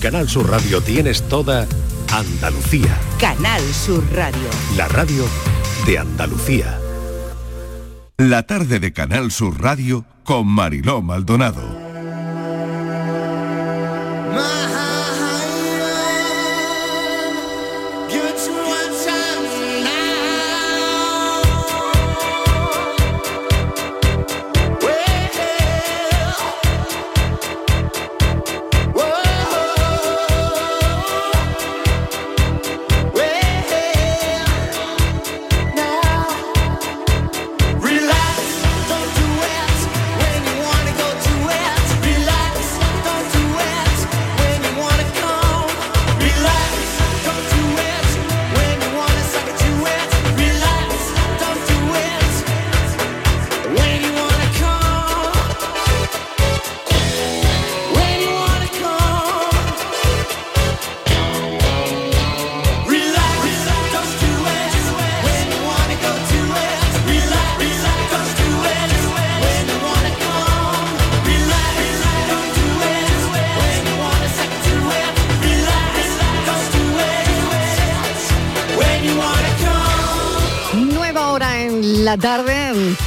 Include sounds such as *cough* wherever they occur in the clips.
Canal Sur Radio tienes toda Andalucía. Canal Sur Radio. La radio de Andalucía. La tarde de Canal Sur Radio con Mariló Maldonado.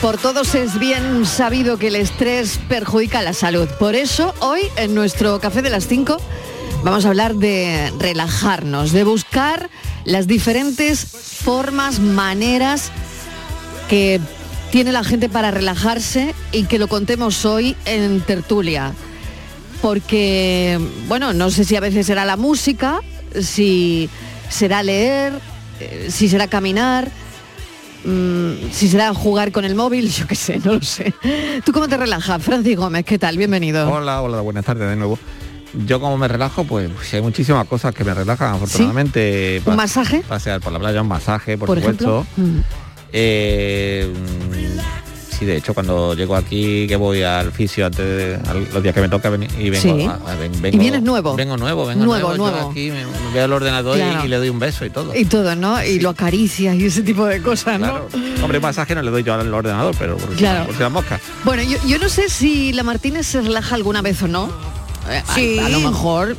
Por todos es bien sabido que el estrés perjudica la salud. Por eso hoy en nuestro café de las 5 vamos a hablar de relajarnos, de buscar las diferentes formas, maneras que tiene la gente para relajarse y que lo contemos hoy en tertulia. Porque, bueno, no sé si a veces será la música, si será leer, eh, si será caminar, mm, si será jugar con el móvil, *laughs* yo qué sé, no lo sé. ¿Tú cómo te relajas? Francis Gómez, ¿qué tal? Bienvenido. Hola, hola, buenas tardes de nuevo. Yo como me relajo, pues hay muchísimas cosas que me relajan, afortunadamente. ¿Un Pa- masaje? Pasear por la playa, un masaje, por, Por supuesto. ejemplo. Mm. Eh, sí, de hecho, cuando llego aquí, que voy al fisio antes de al- los días que me toca venir y vengo, Sí. a- a- ven- ¿Y vengo- vienes nuevo? Vengo nuevo, vengo Nuevo, nuevo. yo aquí me, me veo al ordenador y- Claro. y, le doy un beso y todo. Y todo, ¿no? Y lo acaricias y ese tipo de cosas, ¿no? Hombre, masaje no le doy yo al ordenador, pero por, Claro. por si las moscas. Bueno, yo, yo no sé si la Martínez se relaja alguna vez o no. Eh, a- Sí. A, lo mejor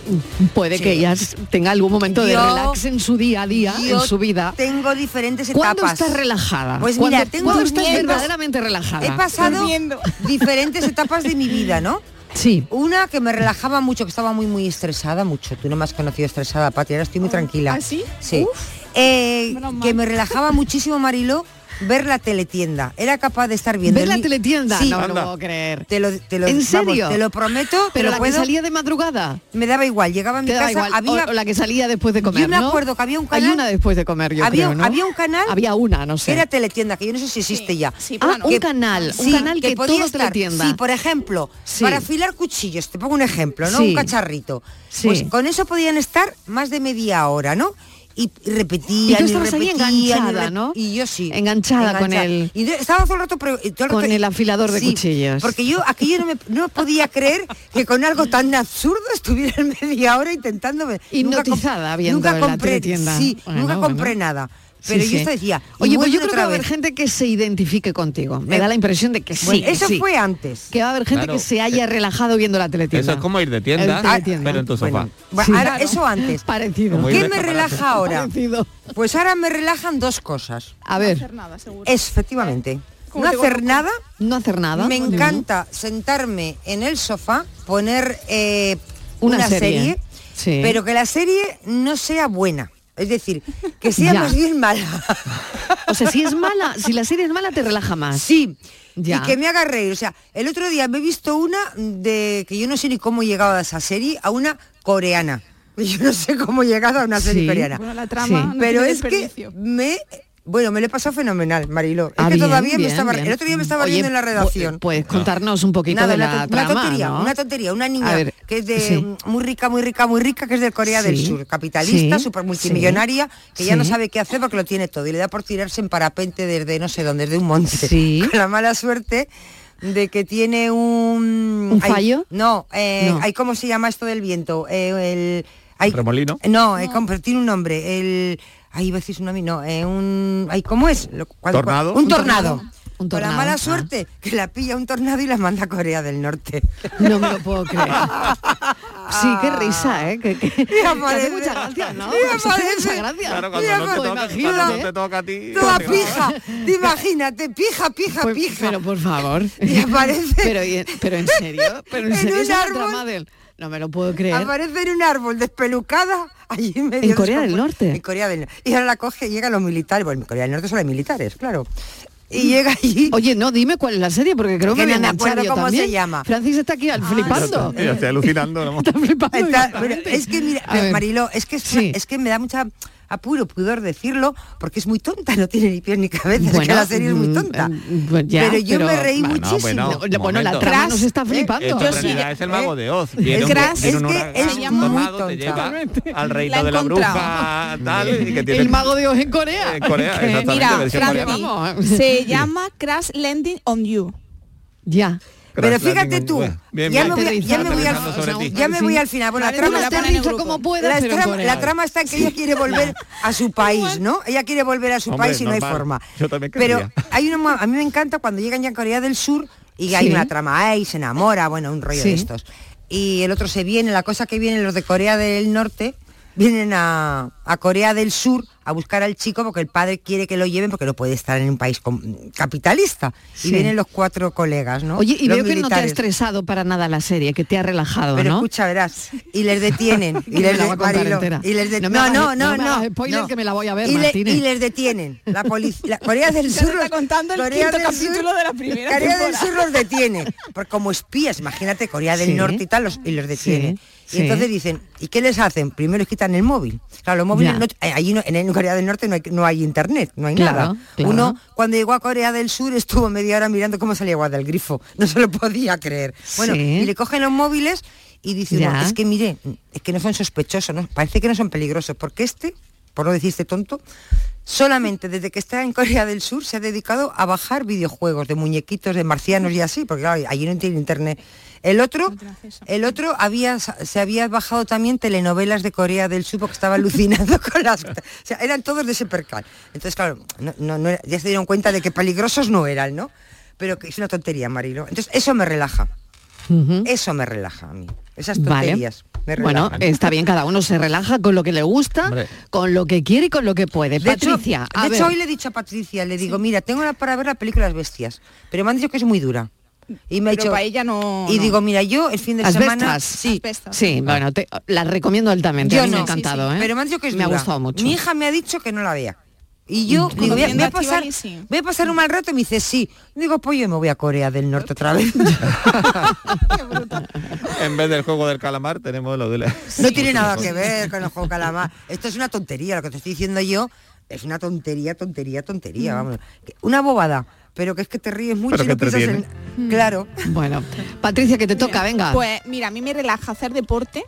puede que ella tenga algún momento de relax en su día a día, Yo en su vida. Tengo diferentes ¿Cuándo etapas. estás relajada? Pues ¿Cuándo- mira, tengo ¿cuándo estás verdaderamente relajada? He pasado *laughs* diferentes etapas de mi vida, ¿no? Sí. Una que me relajaba mucho, que estaba muy, muy estresada, mucho. Tú no me has conocido estresada, Pati, ahora estoy muy tranquila. ¿Ah, sí? Sí. Uf. Eh, que me relajaba muchísimo, Mariló, ver la teletienda. Era capaz de estar viendo... ¿Ver la teletienda? Sí. no me lo puedo creer. Te lo, te lo- ¿En vamos, serio? te lo prometo, Pero la puedo. que salía de madrugada. Me daba igual, llegaba a mi casa, igual. había... O, o la que salía después de comer, Yo me ¿no? acuerdo que había un Hay canal- una después de comer, yo había, creo, ¿no? había un canal... Había una, no sé. Era teletienda, que yo no sé si existe ya. Sí, Ah, un que- canal, un canal que, podía todo estar- teletienda. Sí, por ejemplo, Sí. para afilar cuchillos, te pongo un ejemplo, ¿no? Un cacharrito. Sí. Pues con eso podían estar más de media hora, ¿no? Y Y repetían tú y, estabas ahí repetían enganchada, ¿no? Y yo sí. Enganchada con el- Y estaba todo el rato... todo el Con el afilador de Sí, cuchillos. Porque yo aquello no, me, no podía creer que con algo tan absurdo estuviera en media hora intentando... Nunca comp- Hipnotizada viendo nunca compré. Sí, Bueno, nunca bueno. compré nada. Sí, Pero sí. yo esto decía... Oye, pues yo creo que va a haber gente que se identifique contigo. Me Eh, da la impresión de que sí. Bueno, eso sí. fue antes. Que va a haber gente Claro. que se haya relajado viendo la teletienda. Eso es como ir de El teletienda. pero en tu sofá. Bueno, bueno, Sí. ahora, Claro. eso antes. Parecido. ¿Qué me relaja ahora? Parecido. Pues ahora me relajan dos cosas. A No ver, hacer nada, seguro. Efectivamente. ¿Cómo No hacer nada. no hacer nada. Me encanta sentarme en el sofá, poner eh, Una una, serie. serie, Sí. pero que la serie no sea buena. Es decir, que *laughs* sea Ya. más bien mala. *laughs* O sea, si es mala, si la serie es mala, te relaja más. Sí. Ya. Y que me haga reír. O sea, el otro día me he visto una de que yo no sé ni cómo he llegado a esa serie, a una coreana. *laughs* Yo no sé cómo he llegado a una serie Sí. coreana. Bueno, la trama Sí. no Pero tiene es que me bueno, me lo he pasado fenomenal, Marilo. Es Ah, que bien, todavía me estaba bien. el otro día me estaba Oye, riendo en la redacción. Puedes contarnos un poquito Nada, de la una trama, tontería, ¿no? una tontería, una niña ver, que es de sí. muy rica, muy rica, muy rica, que es de Corea del Sur, capitalista, sí, súper multimillonaria, que ya no sabe qué hacer porque lo tiene todo y le da por tirarse en parapente desde no sé dónde, desde un monte. Sí. *laughs* Con la mala suerte de que tiene un ¿Un fallo? no, eh, No. ay, ¿cómo se llama esto del viento? Eh, el ¿Remolino? No, eh, como- tiene un nombre, el Ay, iba a decir tsunami, no, eh, un... Ay, ¿cómo es? Lo- cuál- ¿Tornado? Un Un tornado. Con la mala ah. suerte que la pilla un tornado y la manda a Corea del Norte. *laughs* No me lo puedo creer. Sí, qué risa, ¿eh? Que, que- que hace aparece- mucha gracia, ¿no? y Hace aparece- mucha gracia. Claro, cuando no, te toca, imagínate. cuando no te toca a ti. Toda pija. Te Imagínate, pija, pija, Pues, pija. pero por favor. Y aparece- Pero, y- pero en serio, pero en, En serio un árbol. del- No me lo puedo creer. Aparece en un árbol despelucada allí en medio. ¿En Corea del descompu- Norte? En Corea del Norte. Y ahora la coge y llegan los militares. Bueno, en Corea del Norte solo hay militares, claro. Y llega *laughs* allí. Oye, no, dime cuál es la serie, porque creo que, Que me no me acuerdo cómo se también. llama. Francis está aquí al flipando. Yo estoy alucinando. ¿no? *laughs* Está flipando. Está- pero es que mira. Mariló, es que es, Sí. es que me da mucha apuro, pudor decirlo, porque es muy tonta, no tiene ni pies ni cabeza, es que la serie es muy mm, tonta. mm, pues ya, pero yo pero- me reí Bueno, muchísimo. bueno. No, bueno, la trama Crash, nos está ¿eh? flipando. Yo sí, es el mago ¿eh? de Oz. Viene un, Crash, viene es un que es muy tonta. te lleva Totalmente. al reino La de la bruja, tal, y que tiene... El mago de Dios en Corea. En Corea, Que- exactamente, Mira, coreana. Vamos. se *laughs* llama Crash Landing on You. Ya. Pero fíjate tú, ya, me voy, al, final. Bueno, la trama la está en Aterriza grupo. como puedas, la, pero en trama, Corea. la trama está en que ella quiere volver a su *laughs* país, ¿no? Ella quiere volver a su Hombre, país y no hay forma. Yo también Pero hay una, a mí me encanta cuando llegan ya a Corea del Sur y hay Sí. una trama ahí, se enamora, bueno, un rollo Sí. de estos. Y el otro se viene, la cosa que vienen los de Corea del Norte, vienen a, a Corea del Sur a buscar al chico porque el padre quiere que lo lleven porque no puede estar en un país capitalista. Sí. Y vienen los cuatro colegas, ¿no? Oye, y Los veo que no te ha estresado para nada la serie, que te ha relajado, Pero ¿no? escucha, verás. Y les detienen. *laughs* Y les la de- va a contar Marilo, entera. y les de- No no, no, no no, spoiler, no. que me la voy a ver, y, le- Martínez. y les detienen. La policía, Corea del *laughs* Sur. está contando el Corea del capítulo de la primera Corea del. Sur los detiene. Porque como espías, imagínate Corea del Sí. Norte y tal, los, y los detiene. Sí, Y entonces dicen, ¿y qué les hacen? Primero les quitan el móvil. Claro, los móviles, no- eh, allí no- en Corea del Norte no hay, no hay internet, no hay Claro, nada. claro. Uno cuando llegó a Corea del Sur estuvo media hora mirando cómo salía agua del grifo. *laughs* No se lo podía creer. Bueno, Sí. y le cogen los móviles y dice, uno, Ya. es que mire, es que no son sospechosos, ¿no? parece que no son peligrosos, porque este, por no decir este tonto, solamente desde que está en Corea del Sur se ha dedicado a bajar videojuegos de muñequitos, de marcianos y así, porque claro, allí no tiene internet. El otro, el otro había, se había bajado también telenovelas de Corea del Sur porque estaba alucinando *laughs* con las... O sea, eran todos de ese percal. Entonces, claro, no, no- ya se dieron cuenta de que peligrosos no eran, ¿no? Pero que es una tontería, Marilo. Entonces, eso me relaja. Eso me relaja a mí. Esas Vale. Me Bueno, está bien, cada uno se relaja con lo que le gusta, Hombre. con lo que quiere y con lo que puede. De hecho- Patricia, a de ver. hecho, hoy le he dicho a Patricia, le digo, mira, tengo la para ver la película Las Bestias, pero me han dicho que es muy dura. Y me ha dicho, para ella no- Y no. digo, mira, yo el fin de ¿Las semana. Sí. Sí, bueno, te- la recomiendo altamente. yo a mí no. me ha encantado, Sí, ¿eh? Pero me han dicho que es Me ha gustado mucho. Mi hija me ha dicho que no la vea. Y yo digo, voy a, voy a pasar, voy a pasar un mal rato y me dice sí. Digo, pues yo me voy a Corea del Norte otra vez. *laughs* En vez del juego del calamar tenemos lo de la... No tiene nada que ver con el juego calamar. Esto es una tontería, lo que te estoy diciendo yo es una tontería, tontería, tontería, vamos. Que- Una bobada, pero que es que te ríes mucho Pero y no que te piensas en... Claro. Bueno, Patricia, que te toca, venga. Pues mira, a mí me relaja hacer deporte,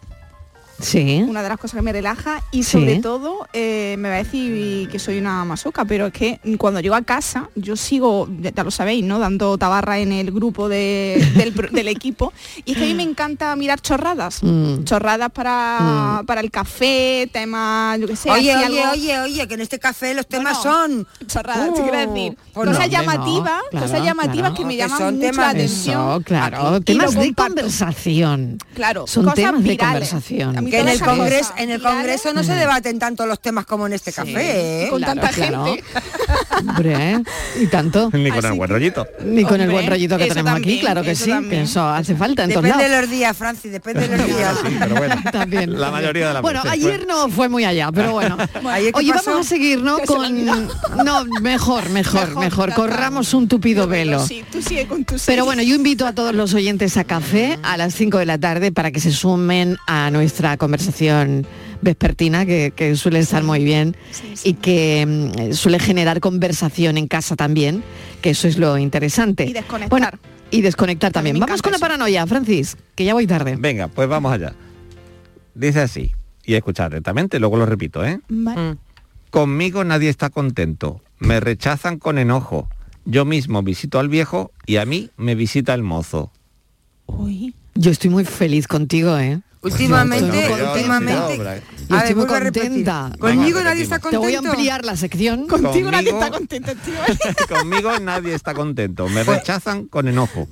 sí. una de las cosas que me relaja y Sí. sobre todo eh, me va a decir que soy una masoca, pero es que cuando llego a casa yo sigo, ya ya lo sabéis, ¿no? Dando tabarra en el grupo de- del, equipo y es que a mí me encanta mirar chorradas, Mm. chorradas para, para el café, temas, yo qué sé, Oye, oye, algo- oye, oye, que en este café los temas son... chorradas, te quiero decir. pues cosas no, llamativas, no, claro, cosas llamativas claro. que me Que llaman son mucho la temas de- atención. Eso, claro. Temas de comparto. conversación. Claro, Son cosas temas de virales. conversación. Mí Que en el, congreso, en el Congreso no se debaten tanto los temas como en este café, ¿eh? con Claro, tanta claro. gente. *laughs* Hombre, ¿eh? y tanto. Ni con Así el buen que- rollito. Ni con el buen rollito que tenemos aquí, claro que eso sí, que también. eso hace falta en todos Depende de los días, Francis, depende de los días. Sí, pero bueno. *laughs* También. La mayoría de las Bueno, veces, ayer pues. no fue muy allá, pero bueno. *laughs* ¿qué Oye, pasó? vamos a seguir, ¿no? Con... No, mejor, mejor, Mejor, Corramos un tupido velo. Sí, tú sigue con tu Pero bueno, yo invito a todos los oyentes a café a las 5 de la tarde para que se sumen a nuestra conversación vespertina, que, que suele estar muy bien y que mm, suele generar conversación en casa también, que eso es lo interesante. Y desconectar. Bueno, y desconectar También Vamos con la paranoia, Francis, que ya voy tarde. Venga, pues vamos allá. Dice así, y escuchad atentamente, luego lo repito, ¿eh? Vale. Mm. Conmigo nadie está contento. Me rechazan con enojo. Yo mismo visito al viejo y a mí me visita el mozo. Uy. Yo estoy muy feliz contigo, ¿eh? Últimamente, Pues no, últimamente. no, Yo A estoy ver, muy vuelvo a repetir. contenta. Conmigo Venga, nadie está repetimos. Te voy a contento. ampliar la sección. *laughs* Contigo nadie está contento, tío. *laughs* Conmigo nadie está contento. Me Pues- rechazan con enojo.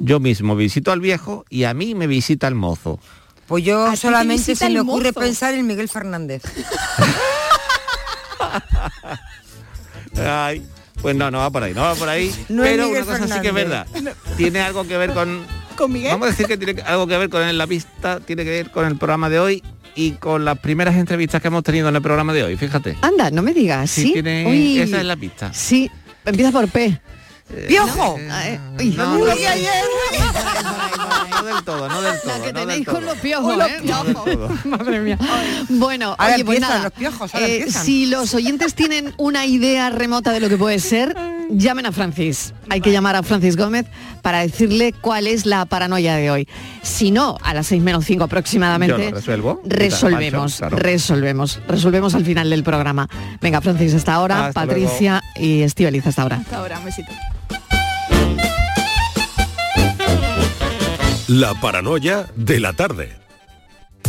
Yo mismo visito al viejo y a mí me visita el mozo. Pues yo solamente se me ocurre mozo. pensar en Miguel Fernández. *laughs* Ay, pues no, no va por ahí, no va por ahí. No pero una cosa sí que es verdad. Tiene algo que ver con. ¿Con Miguel? Vamos a decir que tiene algo que ver con la pista, tiene que ver con el programa de hoy y con las primeras entrevistas que hemos tenido en el programa de hoy, fíjate. Anda, no me digas, Sí, ¿sí? tiene- Uy, esa es la pista. Sí, empieza por P. ¡Piojo! Ah, eh, uy. No, no, no, ay, ay, no, del todo, no del todo. La que no del tenéis con los piojos, ¿eh? Madre mía. Bueno, Ahora oye, pues nada. los piojos, ahora eh, empiezan. si los oyentes tienen una idea remota de lo que puede ser, llamen a Francis. Hay que llamar a Francis Gómez para decirle cuál es la paranoia de hoy. Si no, a las 6 menos 5 aproximadamente, Yo lo resuelvo. resolvemos, claro. resolvemos, resolvemos al final del programa. Venga, Francis, hasta ahora, Hasta Patricia y Estivaliz hasta ahora. Hasta ahora, un besito. La paranoia de la tarde.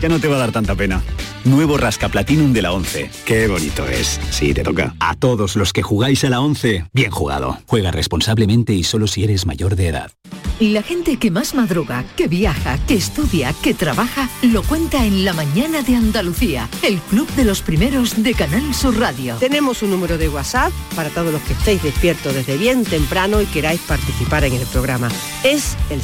ya no te va a dar tanta pena. Nuevo Rasca Platinum de la 11. Qué bonito es. Sí, te toca. A todos los que jugáis a la 11, bien jugado. Juega responsablemente y solo si eres mayor de edad. La gente que más madruga, que viaja, que estudia, que trabaja, lo cuenta en La Mañana de Andalucía, el club de los primeros de Canal Sur Radio. Tenemos un número de WhatsApp para todos los que estéis despiertos desde bien temprano y queráis participar en el programa. Es el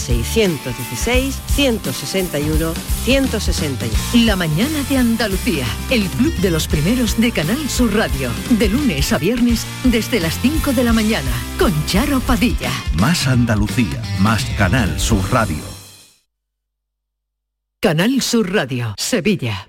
616-161-161. La Mañana de Andalucía, el club de los primeros de Canal Sur Radio, de lunes a viernes desde las 5 de la mañana, con Charo Padilla. Más Andalucía, más Canal Sur Radio. Canal Sur Radio, Sevilla.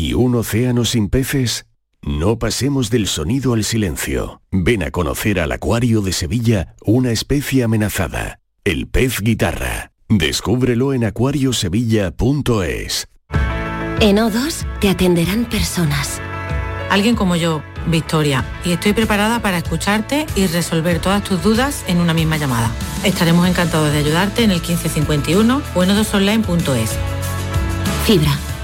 ¿Y un océano sin peces? No pasemos del sonido al silencio. Ven a conocer al Acuario de Sevilla una especie amenazada, el pez guitarra. Descúbrelo en acuariosevilla.es. En O2 te atenderán personas. Alguien como yo, Victoria, y estoy preparada para escucharte y resolver todas tus dudas en una misma llamada. Estaremos encantados de ayudarte en el 1551 o en odosonline.es. Fibra,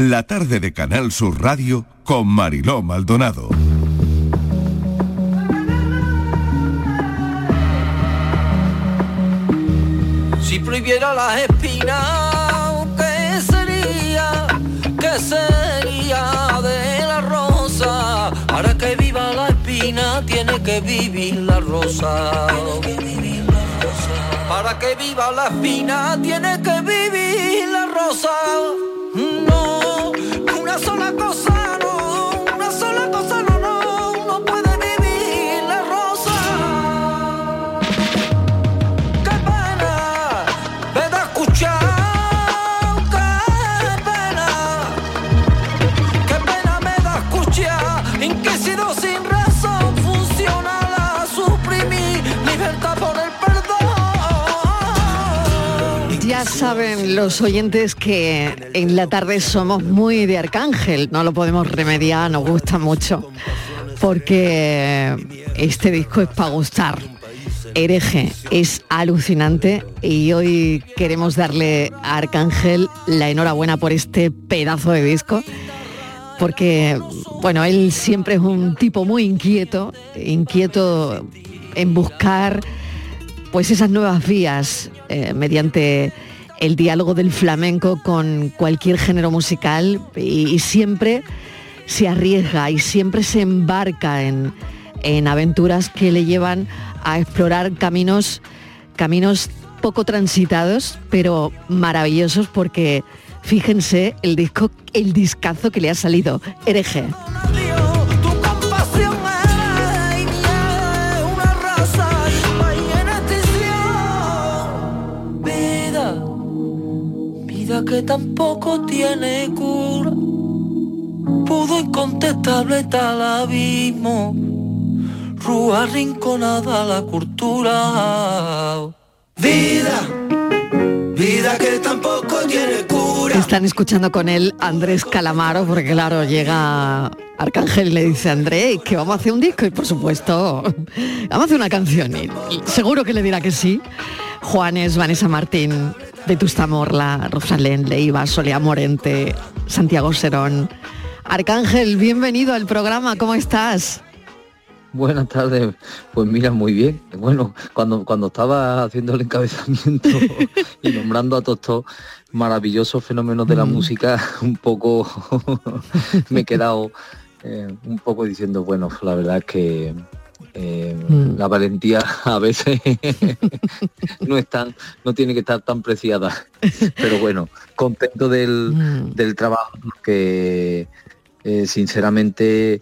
La tarde de Canal Sur Radio con Mariló Maldonado. Si prohibiera las espinas, ¿qué sería? ¿Qué sería de la rosa? Para que viva la espina tiene que vivir la rosa. Para que viva la espina tiene que vivir la rosa. Una sola cosa no, los oyentes que en la tarde somos muy de Arcángel, no lo podemos remediar, nos gusta mucho, porque este disco es para gustar. Hereje es alucinante y hoy queremos darle a Arcángel la enhorabuena por este pedazo de disco porque bueno, él siempre es un tipo muy inquieto, inquieto en buscar pues esas nuevas vías eh, mediante el diálogo del flamenco con cualquier género musical y, y siempre se arriesga y siempre se embarca en, en aventuras que le llevan a explorar caminos, caminos poco transitados, pero maravillosos porque fíjense el disco, el discazo que le ha salido, hereje. Que tampoco tiene cura. Pudo incontestable tal abismo. Rúa rinconada la cultura. Vida, vida que tampoco tiene cura. Están escuchando con él Andrés Calamaro, porque claro, llega Arcángel y le dice a Andrés que vamos a hacer un disco y por supuesto vamos a hacer una canción y, y seguro que le dirá que sí. Juanes, Vanessa Martín, de Tustamorla, Rosalén, Leiva, Solea Morente, Santiago Serón. Arcángel, bienvenido al programa, ¿cómo estás? Buenas tardes, pues mira, muy bien. Bueno, cuando, cuando estaba haciendo el encabezamiento *laughs* y nombrando a todos estos maravillosos fenómenos de la Mm. música, *laughs* un poco *laughs* me he quedado eh, un poco diciendo, bueno, la verdad es que eh, Mm. la valentía a veces *laughs* no es tan, no tiene que estar tan preciada. Pero bueno, contento del, Mm. del trabajo que eh, sinceramente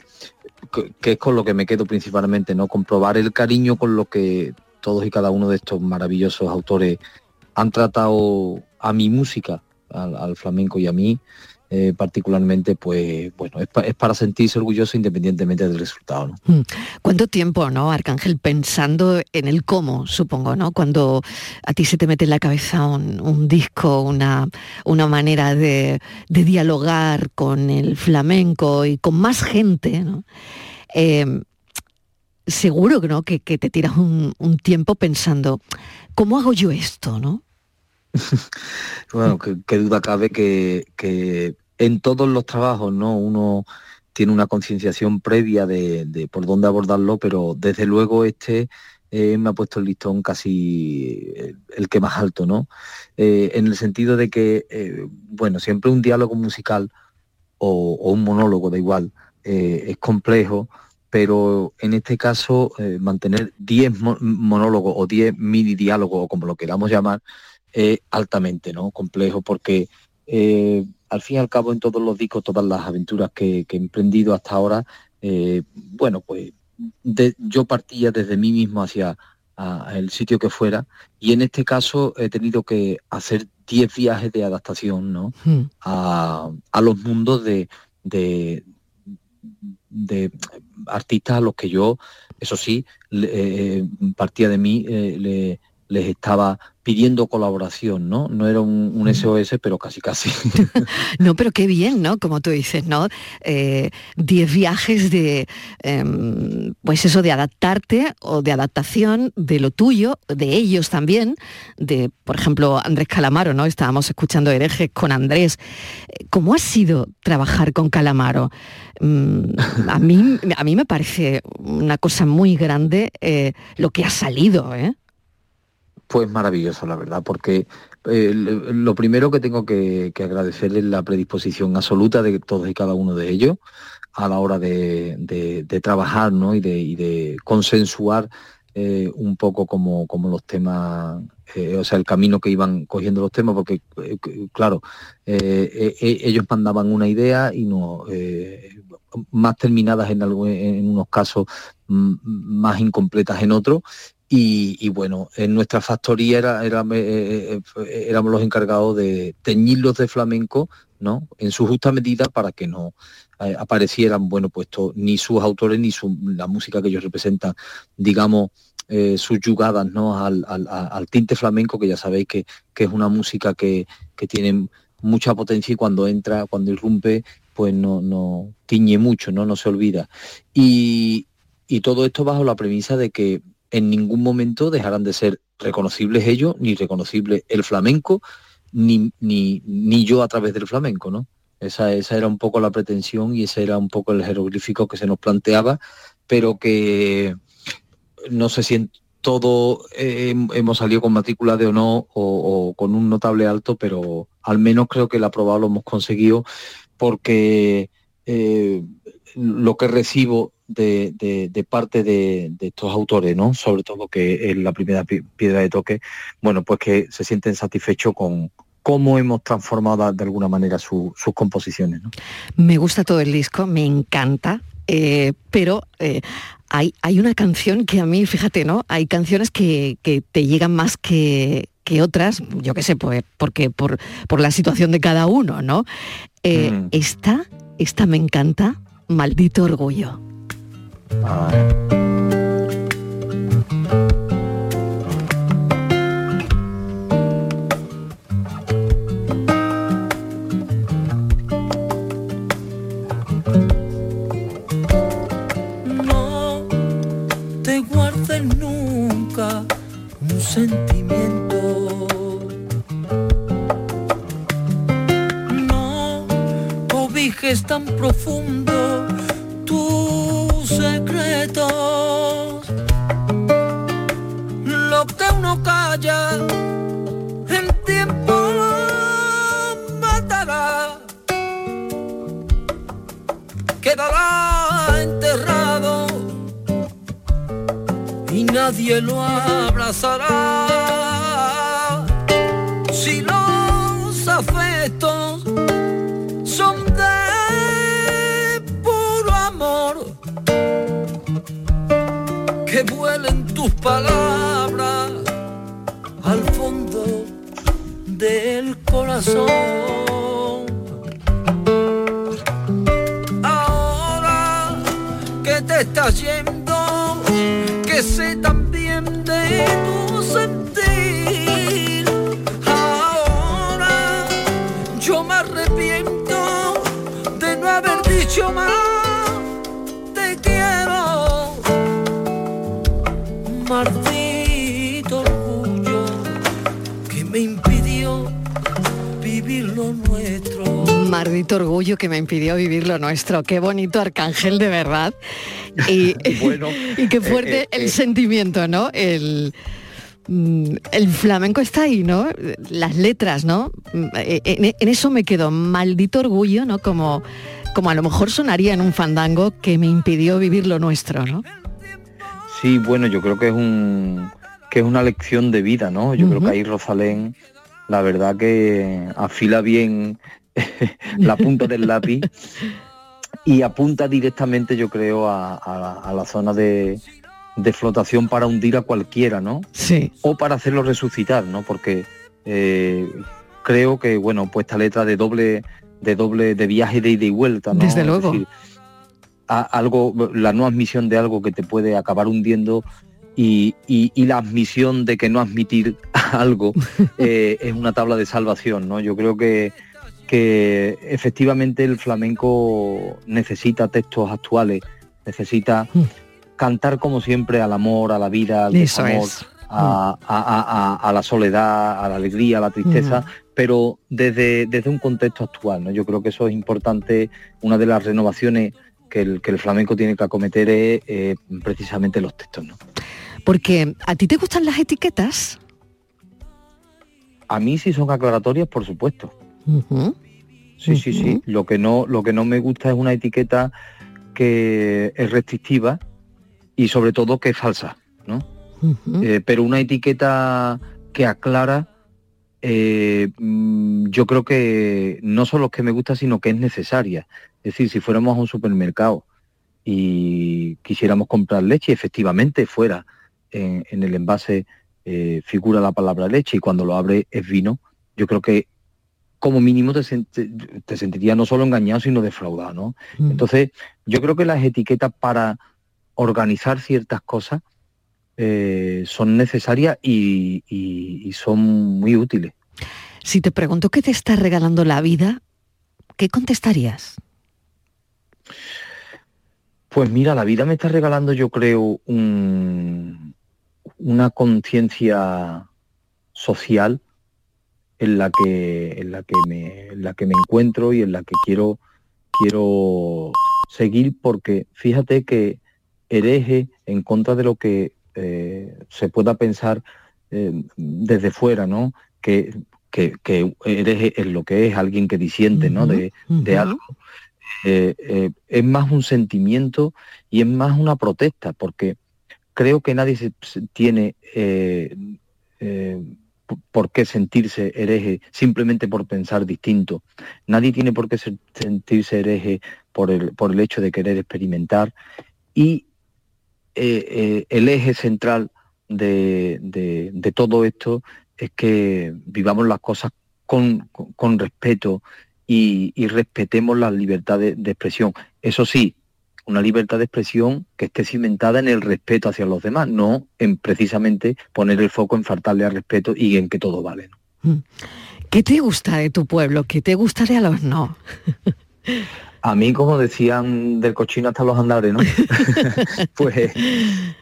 que, que es con lo que me quedo principalmente, ¿no? Comprobar el cariño con lo que todos y cada uno de estos maravillosos autores han tratado a mi música, al, al flamenco y a mí eh, particularmente, pues bueno, es, pa- es para sentirse orgulloso independientemente del resultado, ¿no? Mm. ¿Cuánto tiempo, no, Arcángel, pensando en el cómo, supongo, ¿no? Cuando a ti se te mete en la cabeza un, un disco, una, una manera de, de dialogar con el flamenco y con más gente, ¿no? Eh, seguro ¿no? que, que te tiras un, un tiempo pensando, ¿cómo hago yo esto, no? *laughs* Bueno, qué, duda cabe que, en todos los trabajos, ¿no? Uno tiene una concienciación previa de, por dónde abordarlo, pero desde luego este eh, me ha puesto el listón casi eh, el que más alto, ¿no? Eh, en el sentido de que, bueno, siempre un diálogo musical o, o un monólogo, da igual, es complejo, pero en este caso mantener 10 mo- monólogos o 10 mini diálogos o como lo queramos llamar, altamente ¿no? complejo porque eh, al fin y al cabo en todos los discos, todas las aventuras que, que he emprendido hasta ahora, eh, bueno, pues de- yo partía desde mí mismo hacia a- el sitio que fuera y en este caso he tenido que hacer 10 viajes de adaptación ¿no? a, a los mundos de, de, de artistas a los que yo, eso sí, le- eh, partía de mí, eh, le- les estaba pidiendo colaboración, ¿no? No era un, un SOS, pero casi casi. *laughs* No, pero qué bien, ¿no? Como tú dices, ¿no? Eh, Diez viajes de, em, pues eso, de adaptarte o de adaptación de lo tuyo, de ellos también, de, por ejemplo, Andrés Calamaro, ¿no? Estábamos escuchando herejes con Andrés. ¿Cómo ha sido trabajar con Calamaro? Mm, a, mí, a mí me parece una cosa muy grande eh, lo que ha salido, ¿eh? Pues maravilloso, la verdad, porque eh, lo primero que tengo que, que agradecer es la predisposición absoluta de todos y cada uno de ellos a la hora de, de- trabajar ¿no? y, de, consensuar eh, un poco como, como los temas eh, o sea, el camino que iban cogiendo los temas, porque, claro, ellos mandaban una idea y no más terminadas en, algo, en unos casos, mm, más incompletas en otros. Y, bueno, en nuestra factoría era- eh, eh, éramos los encargados de teñirlos de flamenco, ¿no? En su justa medida para que no eh, aparecieran, bueno, puesto ni sus autores ni su, la música que ellos representan, digamos, eh, subyugadas ¿no? al tinte flamenco, que ya sabéis que, que es una música que, que tiene mucha potencia y cuando entra, cuando irrumpe, pues no, no tiñe mucho, ¿no? no se olvida. Y, y todo esto bajo la premisa de que en ningún momento dejarán de ser reconocibles ellos, ni reconocible el flamenco, ni, ni, ni yo a través del flamenco, ¿no? Esa, esa era un poco la pretensión y ese era un poco el jeroglífico que se nos planteaba, pero que no sé si en todo eh, hemos salido con matrícula de o no o, o con un notable alto, pero al menos creo que el aprobado lo hemos conseguido porque eh, lo que recibo de, de- de parte de, de estos autores, ¿no? Sobre todo que es la primera pi- piedra de toque, bueno, pues que se sienten satisfechos con cómo hemos transformado de alguna manera su- sus composiciones. ¿no? Me gusta todo el disco, me encanta, eh, pero eh, hay, hay una canción que a mí, fíjate, ¿no? Hay canciones que, que te llegan más que, que otras, yo qué sé, pues porque por, por la situación de cada uno, ¿no? Eh, Mm. Esta, esta me encanta, Maldito Orgullo. No te guardes nunca un sentimiento. No cobijes tan profundo calla en tiempo matará quedará enterrado y nadie lo abrazará. Si los afectos son de puro amor, que vuelen tus palabras al fondo del corazón. ahora que te estás yendo, que sé también de tu sentir. Ahora yo me arrepiento de no haber dicho más, Maldito orgullo que me impidió vivir lo nuestro. Qué bonito arcángel de verdad. Y, *laughs* *laughs* y qué fuerte eh, eh, el eh. sentimiento, ¿no? El, mm, el flamenco está ahí, ¿no? Las letras, ¿no? Mm, eh, En, en eso me quedo. Maldito orgullo, ¿no? Como, como a lo mejor sonaría en un fandango que me impidió vivir lo nuestro, ¿no? Sí, bueno, yo creo que es un que es una lección de vida, ¿no? Yo creo que ahí Rosalén, la verdad que afila bien *laughs* la punta del lápiz y apunta directamente, yo creo, a, a la- a la zona de, de flotación para hundir a cualquiera, ¿no? Sí. O para hacerlo resucitar, ¿no? Porque eh, creo que, bueno, pues esta letra de doble, de doble, de viaje de ida y vuelta, ¿no? Desde Es luego. decir, a- algo, la no admisión de algo que te puede acabar hundiendo y, y- y la admisión de que no admitir *laughs* algo *laughs* eh, es una tabla de salvación, ¿no? Yo creo que, que efectivamente el flamenco necesita textos actuales, necesita cantar como siempre al amor, a la vida, al Eso desamor, es. a, a- a- a- a la soledad, a la alegría, a la tristeza, Ujú. pero desde, desde un contexto actual. ¿no? Yo creo que eso es importante, una de las renovaciones que el, que el flamenco tiene que acometer es eh, precisamente los textos. ¿no? Porque a ti te gustan las etiquetas. A mí sí son aclaratorias, por supuesto. Sí, sí, sí. Lo que no, lo que no me gusta es una etiqueta que es restrictiva y sobre todo que es falsa, ¿no? Eh, pero una etiqueta que aclara, eh, mm, yo creo que no solo que me gusta, sino que es necesaria. Es decir, si fuéramos a un supermercado y quisiéramos comprar leche, efectivamente fuera en, en el envase eh, figura la palabra leche y cuando lo abre es vino, yo creo que como mínimo te, sent- te sentiría no solo engañado, sino defraudado, ¿no? Entonces, yo creo que las etiquetas para organizar ciertas cosas eh, son necesarias y, y- y son muy útiles. Si te pregunto qué te está regalando la vida, ¿qué contestarías? Pues mira, la vida me está regalando, yo creo, un- una conciencia social en la que en la que me en la que me encuentro y en la que quiero quiero seguir porque fíjate que hereje en contra de lo que eh, se pueda pensar eh, desde fuera, ¿no? Que, que, que hereje es lo que es alguien que disiente, ¿no? De, de algo. Eh, es más un sentimiento y es más una protesta, porque creo que nadie se, se tiene por qué sentirse hereje simplemente por pensar distinto. Nadie tiene por qué se- sentirse hereje por el, por el hecho de querer experimentar. Y eh, eh, el eje central de, de- todo esto es que vivamos las cosas con, con- respeto y, respetemos la libertad de, de expresión. Eso sí, una libertad de expresión que esté cimentada en el respeto hacia los demás, no en precisamente poner el foco en faltarle al respeto y en que todo vale. ¿no? ¿Qué te gusta de tu pueblo? ¿Qué te gusta de a los no? A mí, como decían, del cochino hasta los andares, ¿no? *laughs* pues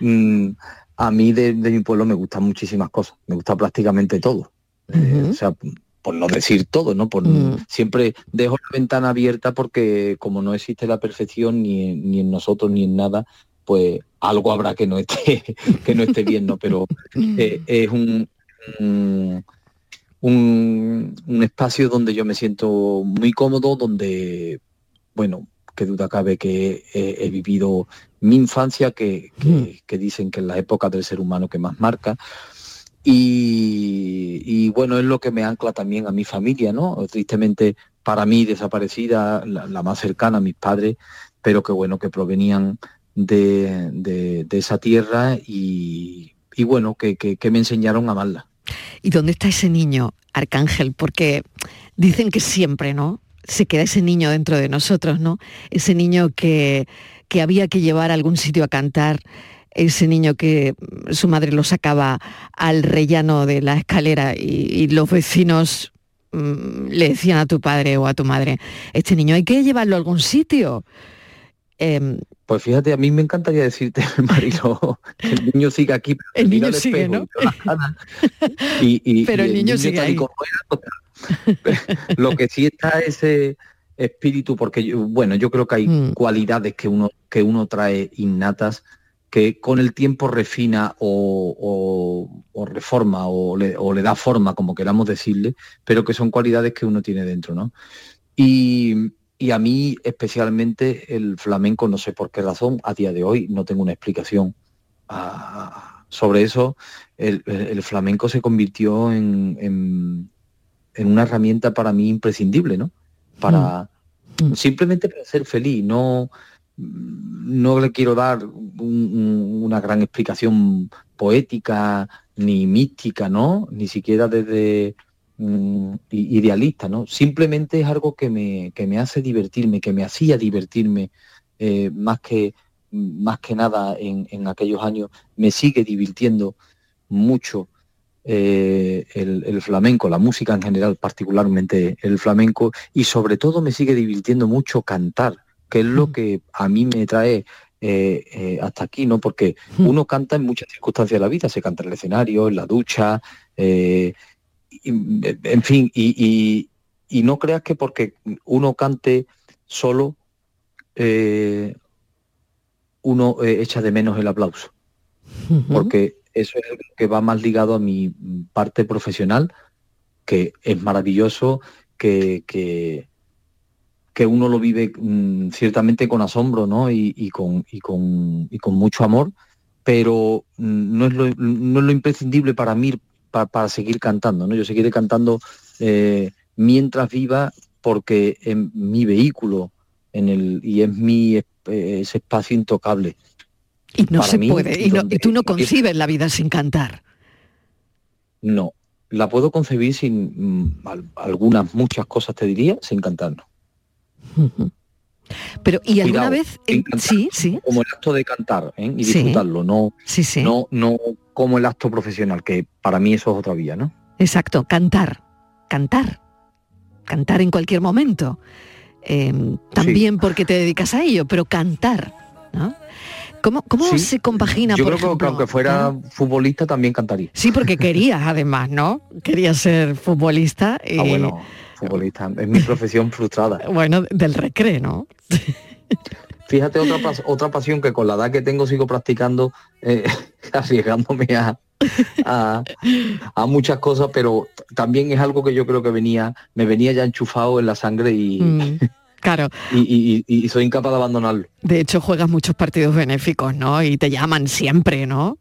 mm, a mí de, de mi pueblo me gustan muchísimas cosas, me gusta prácticamente todo. Eh, o sea, por no decir todo, ¿no? Por, Siempre dejo la ventana abierta porque como no existe la perfección ni, en- ni en nosotros ni en nada, pues algo habrá que no esté, *laughs* que no esté bien, ¿no? Pero eh, es un, un, un- un espacio donde yo me siento muy cómodo, donde, bueno, qué duda cabe que he, he vivido mi infancia, que, que- que dicen que es la época del ser humano que más marca. Y, bueno, es lo que me ancla también a mi familia, ¿no? Tristemente para mí desaparecida, la, más cercana, mis padres, pero que bueno, que provenían de, esa tierra y, bueno, que, que- que me enseñaron a amarla. ¿Y dónde está ese niño, Arcángel? Porque dicen que siempre, ¿no? Se queda ese niño dentro de nosotros, ¿no? Ese niño que, que había que llevar a algún sitio a cantar, ese niño que su madre lo sacaba al rellano de la escalera y, y los vecinos mm, le decían a tu padre o a tu madre, este niño hay que llevarlo a algún sitio. Em, Pues fíjate, a mí me encantaría decirte, *laughs* Marilo, que el niño sigue aquí, pero El niño sigue, espejo ¿no? *laughs* y. Y, Pero y el niño sigue ahí. pues, *laughs* lo que sí está ese espíritu, porque yo- bueno, yo creo que hay Mm. cualidades que uno, que uno trae innatas que con el tiempo refina o, o- o reforma o le, o le da forma, como queramos decirle, pero que son cualidades que uno tiene dentro, ¿no? Y, y a mí especialmente el flamenco, no sé por qué razón, a día de hoy no tengo una explicación ah, sobre eso. El, flamenco se convirtió en, en- en una herramienta para mí imprescindible, ¿no? Para simplemente para ser feliz, no, no le quiero dar un- un- una gran explicación poética ni mística, ¿no? Ni siquiera desde mm, idealista, ¿no? Simplemente es algo que me, que me hace divertirme, que me hacía divertirme eh, más que más que nada en, en aquellos años, me sigue divirtiendo mucho eh, el flamenco, la música en general, particularmente el flamenco, y sobre todo me sigue divirtiendo mucho cantar, que es lo que a mí me trae eh, eh, hasta aquí, ¿no? Porque uno canta en muchas circunstancias de la vida, se canta en el escenario, en la ducha, eh, y, en fin, y, y- y no creas que porque uno cante solo, uno echa de menos el aplauso, porque eso es algo que va más ligado a mi parte profesional, que es maravilloso, que, que, que uno lo vive mm, ciertamente con asombro ¿no? y, y con, y, con, y con mucho amor, pero mm, no es, lo, no es lo imprescindible para mí pa- para seguir cantando, ¿no? Yo seguiré cantando eh, mientras viva porque en mi vehículo en el, y es mi eh, ese espacio intocable. Y no Para se mí, puede, y, no- donde- y tú no concibes la vida sin cantar. No, la puedo concebir sin mm, al- algunas, muchas cosas te diría, sin cantar. no. Pero, ¿y alguna Cuidado, vez? sin en- cantar, sí, sí. Como el acto de cantar ¿eh? y Sí. disfrutarlo, no, Sí, sí. no, no como el acto profesional, que para mí eso es otra vía, ¿no? Exacto, cantar, cantar, cantar en cualquier momento. Eh, también porque te dedicas a ello, pero cantar, ¿no? ¿Cómo, cómo se compagina, Yo por creo que aunque fuera futbolista también cantaría. Sí, porque querías además, ¿no? Querías ser futbolista. Ah, eh, bueno, futbolista. Es mi profesión frustrada. *laughs* bueno, del recreo, ¿no? *laughs* Fíjate otra, pas- otra pasión que con la edad que tengo sigo practicando, eh, *laughs* arriesgándome a, a, a muchas cosas, pero también es algo que yo creo que venía, me venía ya enchufado en la sangre y, Mm, claro, y, y- y- y soy incapaz de abandonarlo. de hecho juegas muchos partidos benéficos, ¿no? Y te llaman siempre, ¿no?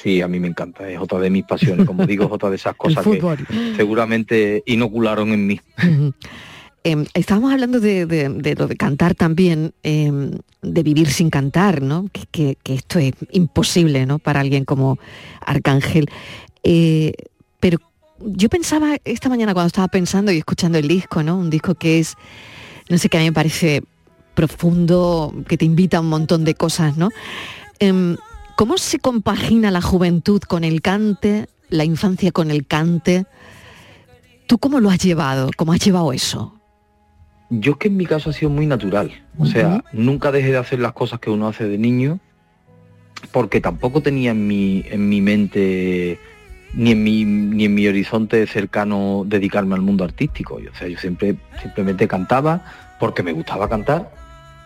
Sí, a mí me encanta, es otra de mis pasiones, como digo, es otra de esas *laughs* cosas que seguramente inocularon en mí. Em, estábamos hablando de, de- de lo de cantar también, em, de vivir sin cantar, ¿no? Que, que- que esto es imposible, ¿no? Para alguien como Arcángel. Eh, pero yo pensaba esta mañana cuando estaba pensando y escuchando el disco, ¿no? Un disco que es, no sé, que a mí me parece profundo, que te invita a un montón de cosas, ¿no? ¿Cómo se compagina la juventud con el cante, la infancia con el cante? ¿Tú cómo lo has llevado? ¿Cómo has llevado eso? Yo es que en mi caso ha sido muy natural. O sea, nunca dejé de hacer las cosas que uno hace de niño, porque tampoco tenía en mi, en mi mente ni en mi ni en mi horizonte cercano dedicarme al mundo artístico. O sea, yo siempre simplemente cantaba porque me gustaba cantar.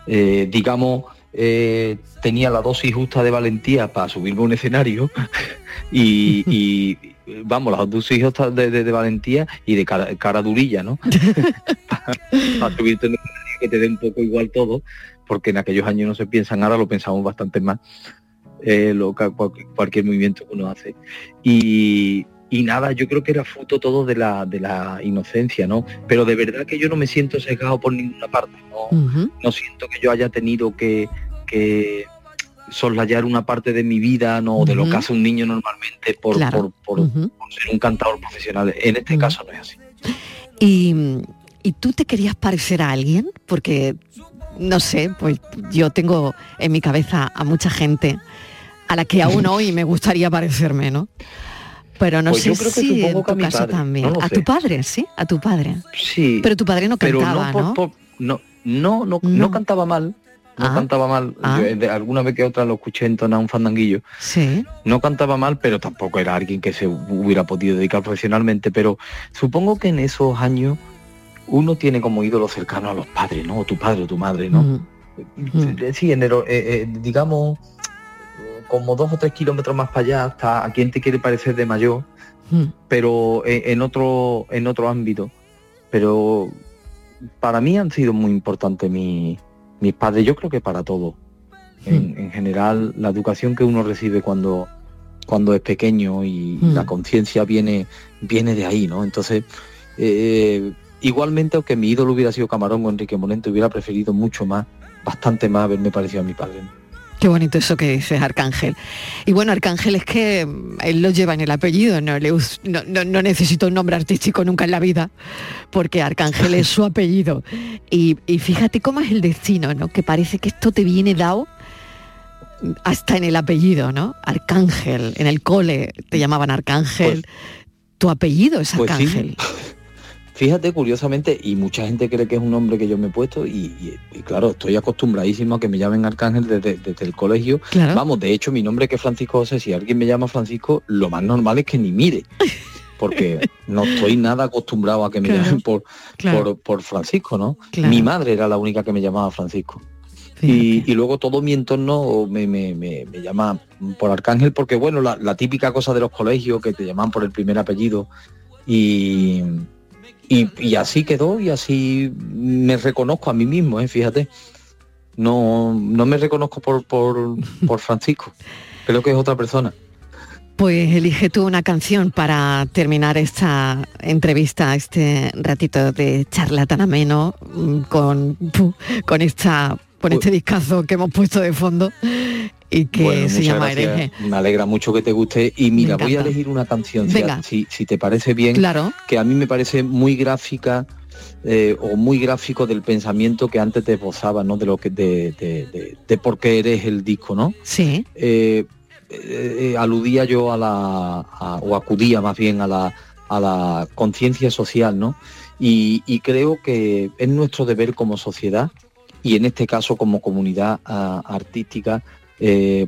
Eh, digamos, eh, tenía la dosis justa de valentía para subirme a un escenario *laughs* y, y, vamos, las dosis justas de, de- de valentía y de cara, cara durilla, ¿no? *laughs* para subirte un escenario que te dé un poco igual todo, porque en aquellos años no se piensan, ahora lo pensamos bastante más, eh, lo, cualquier movimiento que uno hace. Y, y nada, yo creo que era fruto todo de la, de la inocencia, ¿no? Pero de verdad que yo no me siento sesgado por ninguna parte, ¿no? No siento que yo haya tenido que, que soslayar una parte de mi vida, ¿no? De lo que hace un niño normalmente por, Claro. por, por- Ujú. por ser un cantador profesional. En este caso no es así. ¿Y, ¿Y tú te querías parecer a alguien? Porque, no sé, pues yo tengo en mi cabeza a mucha gente a la que aún *laughs* hoy me gustaría parecerme, ¿no? Pero no Pues sé yo creo que si en que a tu mi caso padre, también. no a sé. tu padre, sí, a tu padre. Sí. Pero tu padre no pero cantaba, no, por- ¿no? por- no, no, no, no cantaba mal. No Ah. cantaba mal. Ah. Yo, de alguna vez que otra lo escuché entonar un fandanguillo. Sí. No cantaba mal, pero tampoco era alguien que se hubiera podido dedicar profesionalmente. Pero supongo que en esos años uno tiene como ídolo cercano a los padres, ¿no? O tu padre o tu madre, ¿no? Eh, Sí, en el, eh, eh, digamos, como dos o tres kilómetros más para allá está a quien te quiere parecer de mayor, Mm. pero en otro, en otro ámbito. Pero para mí han sido muy importantes mi- mis padres, yo creo que para todo. En, en general, la educación que uno recibe cuando, cuando es pequeño y Mm. la conciencia viene, viene de ahí, ¿no? Entonces, eh, igualmente, aunque mi ídolo hubiera sido Camarón o Enrique Morente, hubiera preferido mucho más, bastante más haberme parecido a mi padre. ¿no? Qué bonito eso que dices, Arcángel. Y bueno, Arcángel es que mm, él lo lleva en el apellido, no, le no, no, no necesita un nombre artístico nunca en la vida, porque Arcángel es su apellido. Y, y fíjate cómo es el destino, ¿no? Que parece que esto te viene dado hasta en el apellido, ¿no? Arcángel, en el cole te llamaban Arcángel. tu apellido es Pues sí. *laughs* Fíjate, curiosamente, y mucha gente cree que es un nombre que yo me he puesto, y, y- y claro, estoy acostumbradísimo a que me llamen Arcángel desde, desde el colegio. Claro. Vamos, de hecho, mi nombre que es Francisco José, si alguien me llama Francisco, lo más normal es que ni mire, porque no estoy nada acostumbrado a que me Claro, llamen por, claro. por, por Francisco, ¿no? Claro. Mi madre era la única que me llamaba Francisco. Y, y luego todo mi entorno me, me- me- me llama por Arcángel porque, bueno, la, la típica cosa de los colegios que te llaman por el primer apellido y, y, y así quedó y así me reconozco a mí mismo, ¿eh? fíjate. No, no me reconozco por, por, *laughs* por Francisco, creo que es otra persona. Pues elige tú una canción para terminar esta entrevista, este ratito de charla tan ameno mm, con, *laughs* con esta con este discazo que hemos puesto de fondo y que Bueno, se llama gracias. Hereje. Me alegra mucho que te guste. Y mira, voy a elegir una canción, si, si, te parece bien, Claro. que a mí me parece muy gráfica eh, o muy gráfico del pensamiento que antes te esbozaba, ¿no? De lo que de, de, de- de por qué eres el disco, ¿no? Sí. Eh, eh, aludía yo a la a- o acudía más bien a la a la conciencia social, ¿no? Y, y creo que es nuestro deber como sociedad y en este caso como comunidad ah, artística eh,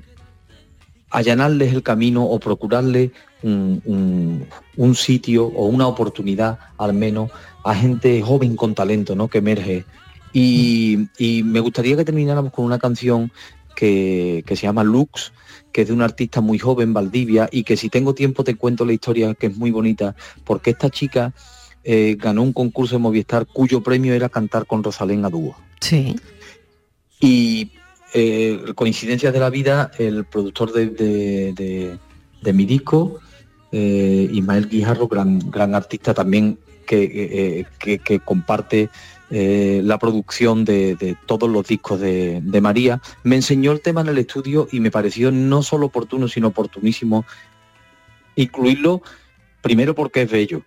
allanarles el camino o procurarle un, un- un sitio o una oportunidad al menos a gente joven con talento ¿no? que emerge. Y, y me gustaría que termináramos con una canción que, que se llama Lux, que es de un artista muy joven, Valdivia, y que si tengo tiempo te cuento la historia que es muy bonita, porque esta chica eh, ganó un concurso de Movistar cuyo premio era cantar con Rosalén a dúo. Sí. Y eh, coincidencias de la vida, el productor de, mi disco, eh, Ismael Guijarro, gran, gran artista también que, eh, que comparte eh, la producción de, de todos los discos de, de María, me enseñó el tema en el estudio y me pareció no solo oportuno, sino oportunísimo incluirlo, primero porque es bello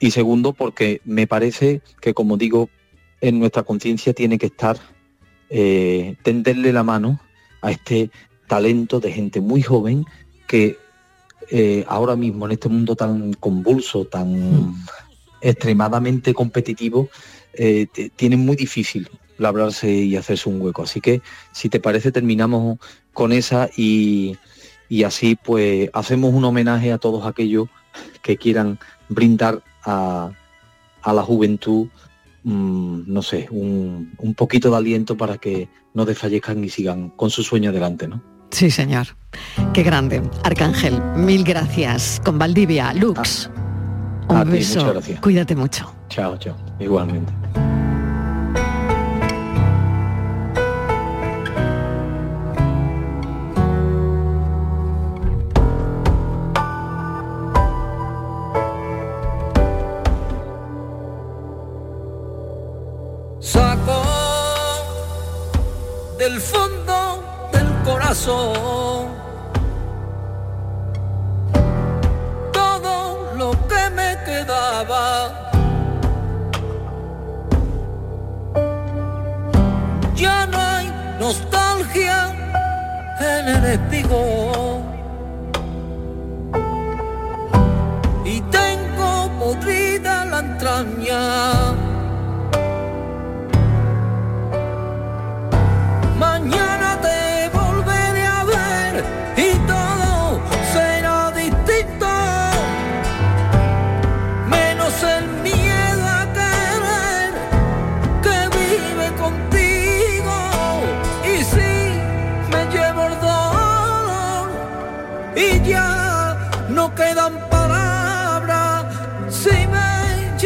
y segundo porque me parece que, como digo, en nuestra conciencia tiene que estar eh, tenderle la mano a este talento de gente muy joven que eh, ahora mismo en este mundo tan convulso, tan extremadamente competitivo, eh, t- tiene muy difícil labrarse y hacerse un hueco. Así que si te parece terminamos con esa y, y así pues hacemos un homenaje a todos aquellos que quieran brindar a, a la juventud mm, no sé, un, un poquito de aliento para que no desfallezcan y sigan con su sueño adelante, ¿no? Sí, señor. Qué grande. Arcángel, mil gracias. Con Valdivia, Lux. Un a ti, beso. muchas gracias. Cuídate mucho. Chao, chao. Igualmente.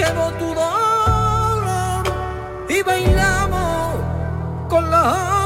Llevo tu dolor y bailamos con la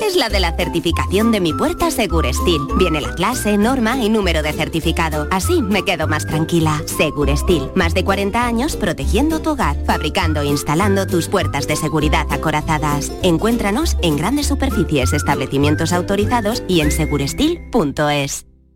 es la de la certificación de mi puerta Segurestil. Viene la clase, norma y número de certificado. Así me quedo más tranquila. Segurestil, más de 40 años protegiendo tu hogar, fabricando e instalando tus puertas de seguridad acorazadas. Encuéntranos en grandes superficies, establecimientos autorizados y en segurestil.es.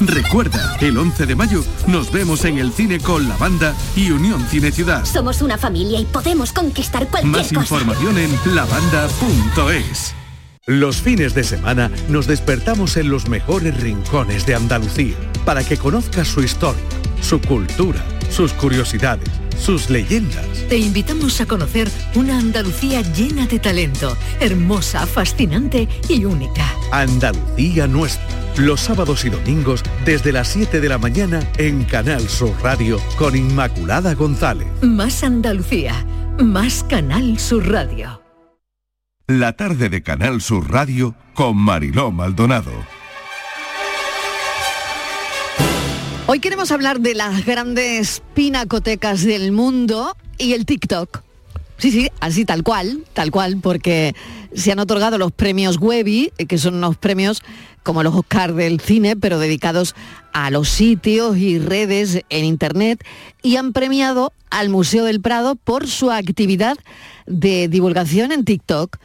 Recuerda, el 11 de mayo nos vemos en el cine con la banda y Unión Cine Ciudad. Somos una familia y podemos conquistar cualquier Más cosa. información en lavanda.es. Los fines de semana nos despertamos en los mejores rincones de Andalucía para que conozcas su historia, su cultura, sus curiosidades, sus leyendas. Te invitamos a conocer una Andalucía llena de talento, hermosa, fascinante y única. Andalucía nuestra. Los sábados y domingos desde las 7 de la mañana en Canal Sur Radio con Inmaculada González. Más Andalucía, más Canal Sur Radio. La tarde de Canal Sur Radio con Mariló Maldonado. Hoy queremos hablar de las grandes pinacotecas del mundo y el TikTok. Sí, sí, así tal cual, tal cual, porque se han otorgado los premios Webby, eh, que son unos premios como los Oscar del cine, pero dedicados a los sitios y redes en Internet, y han premiado al Museo del Prado por su actividad de divulgación en TikTok.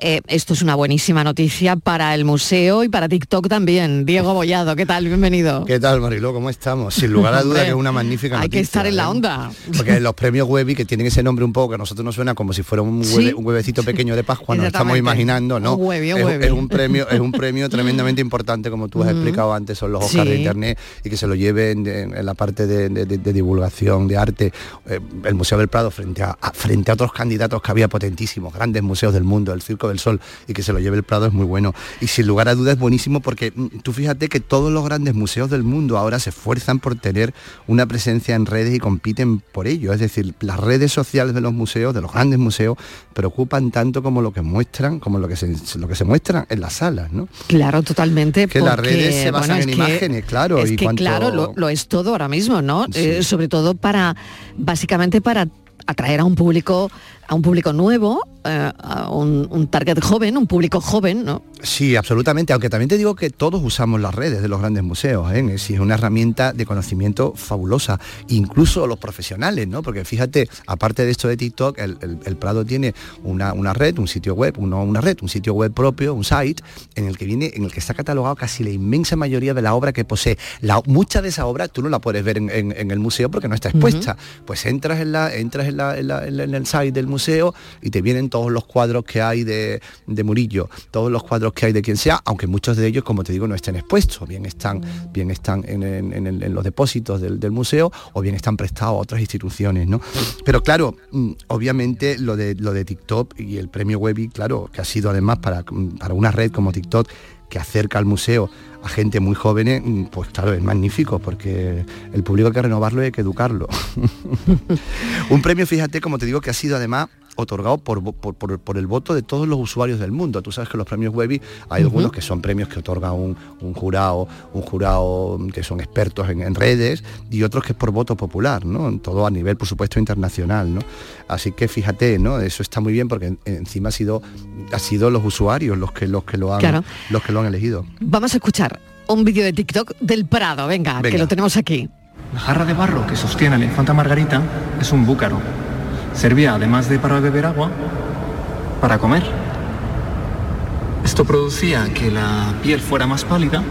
Eh, esto es una buenísima noticia para el museo y para TikTok también. Diego Bollado, ¿qué tal? Bienvenido. ¿Qué tal, Mariló? ¿Cómo estamos? Sin lugar a duda que es una magnífica Hay noticia. que estar en la ¿eh? onda. Porque los premios Webby, que tienen ese nombre un poco, que a nosotros nos suena como si fuera un, Sí. hueve- un huevecito pequeño de Pascua, nos estamos imaginando, ¿no? Un Webby, un es, un premio, es un premio *laughs* tremendamente importante, como tú has explicado antes, son los Oscars de. Internet, y que se lo lleven en, la parte de, de- de- de divulgación, de arte, eh, el Museo del Prado frente a, a- frente a otros candidatos que había potentísimos, grandes museos del mundo, el Circo del Sol, y que se lo lleve el Prado es muy bueno. Y sin lugar a dudas es buenísimo porque mm, tú fíjate que todos los grandes museos del mundo ahora se esfuerzan por tener una presencia en redes y compiten por ello. Es decir, las redes sociales de los museos, de los grandes museos, preocupan tanto como lo que muestran, como lo que se, lo que se muestra en las salas, ¿no? Claro, totalmente. Que las porque, redes se basan bueno, en que- imágenes, claro, Es y que cuanto- claro, lo, lo es todo ahora mismo, ¿no? Eh, sobre todo para, básicamente para atraer a un público, a un público nuevo, eh, a un, un target joven, un público joven, ¿no? Sí, absolutamente, aunque también te digo que todos usamos las redes de los grandes museos, ¿eh? es, una herramienta de conocimiento fabulosa, incluso los profesionales, ¿no? Porque fíjate, aparte de esto de TikTok, el, el- el Prado tiene una, una red, un sitio web, uno, una red, un sitio web propio, un site, en el que viene, en el que está catalogado casi la inmensa mayoría de la obra que posee. La, mucha de esa obra tú no la puedes ver en, en- en el museo porque no está expuesta. Pues entras en la, entras en la, en la- en la- en el site del museo y te vienen todos los cuadros que hay de, de Murillo, todos los cuadros que hay de quien sea, aunque muchos de ellos, como te digo, no estén expuestos, bien están, bien están en, en- en los depósitos del, del museo o bien están prestados a otras instituciones, ¿no? Pero claro, mm, obviamente lo de, lo de TikTok y el premio Webby, claro, que ha sido además para, para una red como TikTok, que acerca al museo a gente muy joven, pues claro, es magnífico, porque el público hay que renovarlo y hay que educarlo. *laughs* un premio, fíjate, como te digo, que ha sido además otorgado por, por, el voto de todos los usuarios del mundo. Tú sabes que los premios Webby hay algunos que son premios que otorga un, jurado, un jurado que son expertos en, redes y otros que es por voto popular, ¿no? Todo a nivel, por supuesto, internacional, ¿no? Así que fíjate, ¿no? Eso está muy bien porque encima ha sido, ha sido los usuarios los que, los que lo han, los que lo han elegido. Vamos a escuchar un vídeo de TikTok del Prado, venga, que lo tenemos aquí. La jarra de barro que sostiene la infanta Margarita es un búcaro Servía, además de para beber agua, para comer. Esto producía que la piel fuera más pálida,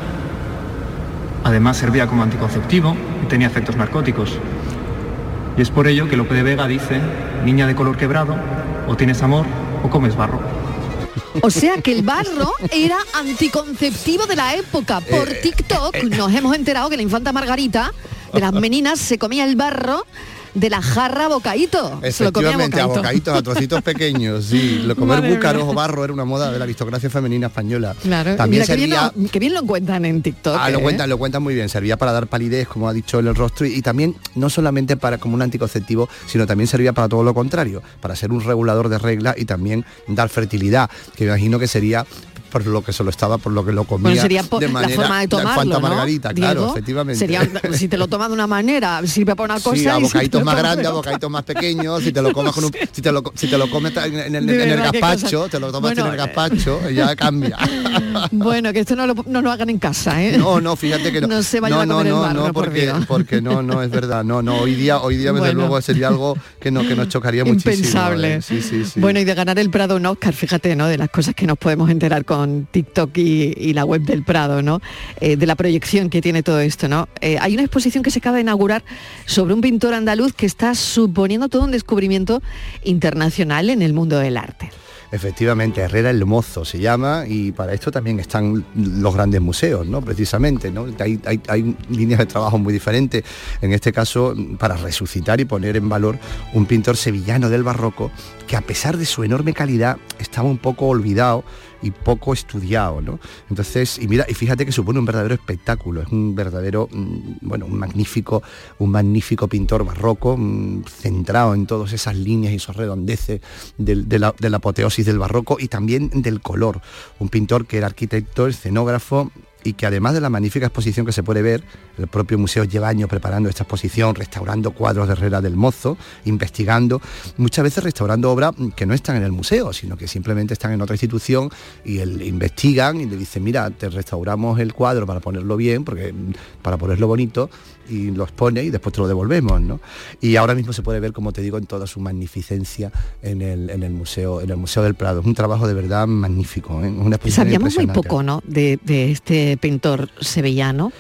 además servía como anticonceptivo y tenía efectos narcóticos. Y es por ello que Lope de Vega dice, niña de color quebrado, o tienes amor o comes barro. O sea que el barro era anticonceptivo de la época. Por eh, TikTok eh, nos hemos enterado que la infanta Margarita de las meninas se comía el barro de la jarra bocaíto. Efectivamente, a bocaditos, a trocitos pequeños, sí. *laughs* Lo comer búcaros o barro era una moda de la aristocracia femenina española. Claro, también servía... que, bien lo, cuentan en TikTok. Ah, lo ¿eh? cuentan, lo cuentan muy bien. Servía para dar palidez, como ha dicho en el rostro, y, también no solamente para como un anticonceptivo, sino también servía para todo lo contrario, para ser un regulador de reglas y también dar fertilidad, que me imagino que sería por lo que solo estaba, por lo que lo comía sería de manera, la forma de tomarlo, margarita, claro, efectivamente. Sería, si te lo tomas de una manera, sirve para una cosa. Sí, a bocaditos más grandes, a bocaditos más pequeños, si te lo comes con un, *laughs* si te lo, si te lo comes en, el, en el gazpacho, te lo tomas en el eh, gazpacho, *laughs* ya cambia. bueno, que esto no lo, no lo hagan en casa, ¿eh? No, no, fíjate que no. No se vayan no, a comer no, el barro, no, porque, porque no, no, es verdad, no, no, hoy día, hoy día desde luego sería algo que, no, que nos chocaría muchísimo. Impensable. ¿eh? Sí, sí, sí. Bueno, y de ganar el Prado un Oscar, fíjate, ¿no? De las cosas que nos podemos enterar con TikTok y, la web del Prado, ¿no? Eh, de la proyección que tiene todo esto, ¿no? Eh, hay una exposición que se acaba de inaugurar sobre un pintor andaluz que está suponiendo todo un descubrimiento internacional en el mundo del arte. Efectivamente, Herrera el Mozo se llama y para esto también están los grandes museos, ¿no? Precisamente, ¿no? Hay, hay, líneas de trabajo muy diferentes, en este caso para resucitar y poner en valor un pintor sevillano del barroco que a pesar de su enorme calidad estaba un poco olvidado y poco estudiado, ¿no? Entonces, y mira, y fíjate que supone un verdadero espectáculo, es un verdadero, mm, bueno, un magnífico, un magnífico pintor barroco, mm, centrado en todas esas líneas y esos redondeces de, la, de la apoteosis del barroco y también del color. Un pintor que era arquitecto, escenógrafo y que además de la magnífica exposición que se puede ver, el propio museo lleva años preparando esta exposición, restaurando cuadros de Herrera del Mozo, investigando, muchas veces restaurando obras que no están en el museo, sino que simplemente están en otra institución y el, investigan y le dicen, mira, te restauramos el cuadro para ponerlo bien, porque para ponerlo bonito, y lo expone y después te lo devolvemos, ¿no? Y ahora mismo se puede ver, como te digo, en toda su magnificencia en el, en el museo, en el Museo del Prado. Es un trabajo de verdad magnífico, ¿eh? una Sabíamos muy poco, ¿no? de este pintor sevillano.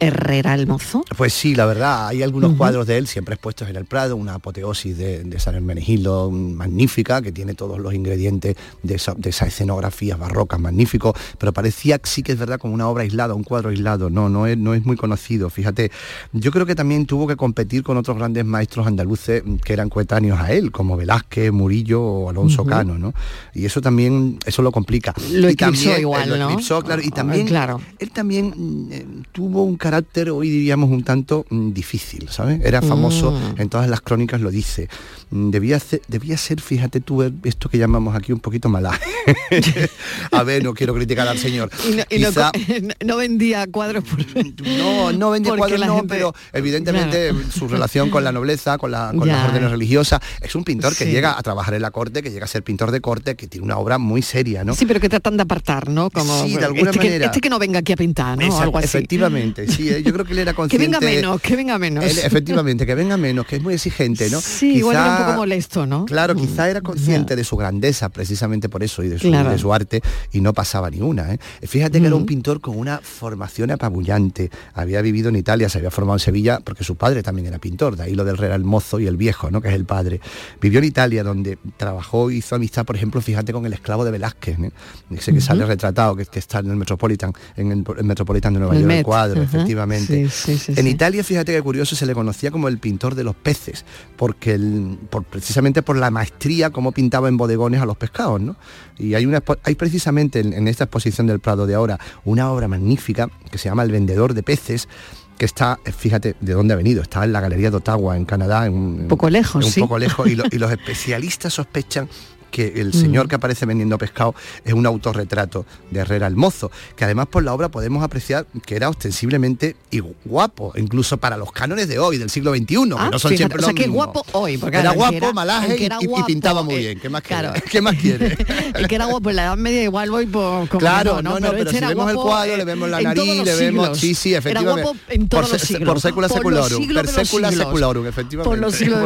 Herrera el Mozo? Pues sí, la verdad, hay algunos cuadros de él siempre expuestos en el Prado, una apoteosis de, San Hermenegildo magnífica, que tiene todos los ingredientes de esa, de escenografía barroca magnífico, pero parecía sí que es verdad como una obra aislada, un cuadro aislado, no, no es, no es muy conocido, fíjate. Yo creo que también tuvo que competir con otros grandes maestros andaluces que eran coetáneos a él, como Velázquez, Murillo o Alonso Cano, ¿no? Y eso también, eso lo complica. Lo y también, igual, lo eclipsó, claro, y también, claro. él también eh, tuvo un carácter, hoy diríamos, un tanto mm, difícil, ¿sabes? Era famoso, mm. en todas las crónicas lo dice. Mm, debía ser, debía ser, fíjate tú, esto que llamamos aquí un poquito mala. *laughs* a ver, no quiero criticar al señor. Y no, vendía cuadros por... No, no vendía cuadros, no, pero evidentemente *laughs* su relación con la nobleza, con, la, con las órdenes religiosas, es un pintor que llega a trabajar en la corte, que llega a ser pintor de corte, que tiene una obra muy seria, ¿no? Sí, pero que tratan de apartar, ¿no? Como, sí, de alguna este manera. Que, este que no venga aquí a pintar, ¿no? Algo así. Efectivamente, sí, eh, yo creo que él era consciente... que venga menos, que venga menos. efectivamente, que venga menos, que es muy exigente, ¿no? Sí, igual era un poco molesto, ¿no? Claro, quizá era consciente de su grandeza, precisamente por eso, y de su, de su arte, y no pasaba ni una. ¿eh? Fíjate que era un pintor con una formación apabullante. Había vivido en Italia, se había formado en Sevilla, porque su padre también era pintor, de ahí lo del Real mozo y el viejo, ¿no? que es el padre. Vivió en Italia, donde trabajó, hizo amistad, por ejemplo, fíjate, con el esclavo de Velázquez, ¿eh? ese que sale retratado, que, está en el Metropolitan, en el, Metropolitan de Nueva York, el cuadro, efectivamente efectivamente. Sí, sí, sí, en. Italia, fíjate que curioso, se le conocía como el pintor de los peces, porque el- por, precisamente por la maestría como pintaba en bodegones a los pescados, ¿no? Y hay, una, hay precisamente en, en esta exposición del Prado de ahora una obra magnífica que se llama El vendedor de peces, que está, eh, fíjate de dónde ha venido, está en la Galería de Ottawa, en Canadá, en un poco lejos, un sí. poco lejos, y, lo- y los *laughs* especialistas sospechan que el Mm. señor que aparece vendiendo pescado es un autorretrato de Herrera el Mozo, que además por la obra podemos apreciar que era ostensiblemente y guapo, incluso para los cánones de hoy, del siglo XXI, que Ah, no son fíjate, siempre o sea, los que mismos. guapo hoy, porque era guapo, era- malaje y, era pintaba muy eh, bien. ¿Qué más claro. quiere? ¿Qué más quiere? *laughs* el que era guapo en la Edad Media igual voy por Claro, no, no, pero, este si era vemos el cuadro, eh, le vemos la nariz, le vemos, sí, sí, Era efectivamente. guapo en todos por, los siglos. por secula Por secula siglos. seculorum, efectivamente. Por los siglos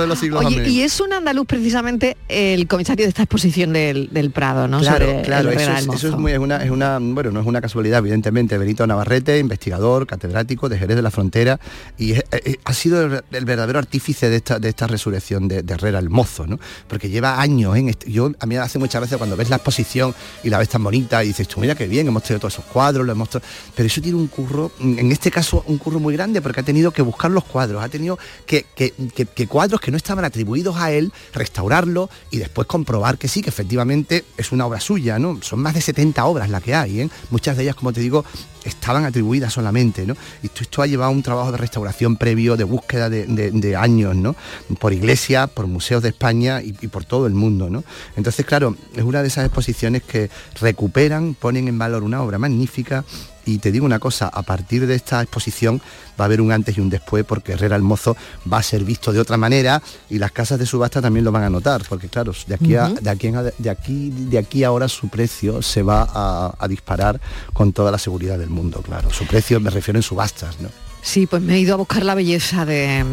de los siglos. y es un andaluz precisamente el comisario de esta exposición del, del Prado, ¿no? Claro, Sobre claro, eso es, eso es muy, es una, es una, bueno, no es una casualidad, evidentemente. Benito Navarrete, investigador, catedrático de Jerez de la Frontera, y es- ha sido el, el verdadero artífice de esta, de esta resurrección de, de Herrera el Mozo, ¿no? Porque lleva años en este- yo a mí hace muchas veces cuando ves la exposición y la ves tan bonita y dices, tú mira qué bien, hemos tenido todos esos cuadros, lo hemos tra-". pero eso tiene un curro, en este caso un curro muy grande porque ha tenido que buscar los cuadros, ha tenido que, que- que- que cuadros que no estaban atribuidos a él, restaurarlo y después comprobar que sí, que efectivamente es una obra suya, ¿no? Son más de 70 obras las que hay, ¿eh? Muchas de ellas, como te digo, estaban atribuidas solamente, ¿no? Y esto, esto ha llevado un trabajo de restauración previo, de búsqueda de, años, ¿no? Por iglesias, por museos de España y, y por todo el mundo, ¿no? Entonces, claro, es una de esas exposiciones que recuperan, ponen en valor una obra magnífica y te digo una cosa, a partir de esta exposición va a haber un antes y un después porque Herrera el Mozo va a ser visto de otra manera y las casas de subasta también lo van a notar, porque claro, de aquí a, de aquí, de aquí de aquí ahora su precio se va a, a disparar con toda la seguridad del mundo, claro. Su precio me refiero en subastas, ¿no? Sí, pues me he ido a buscar la belleza de,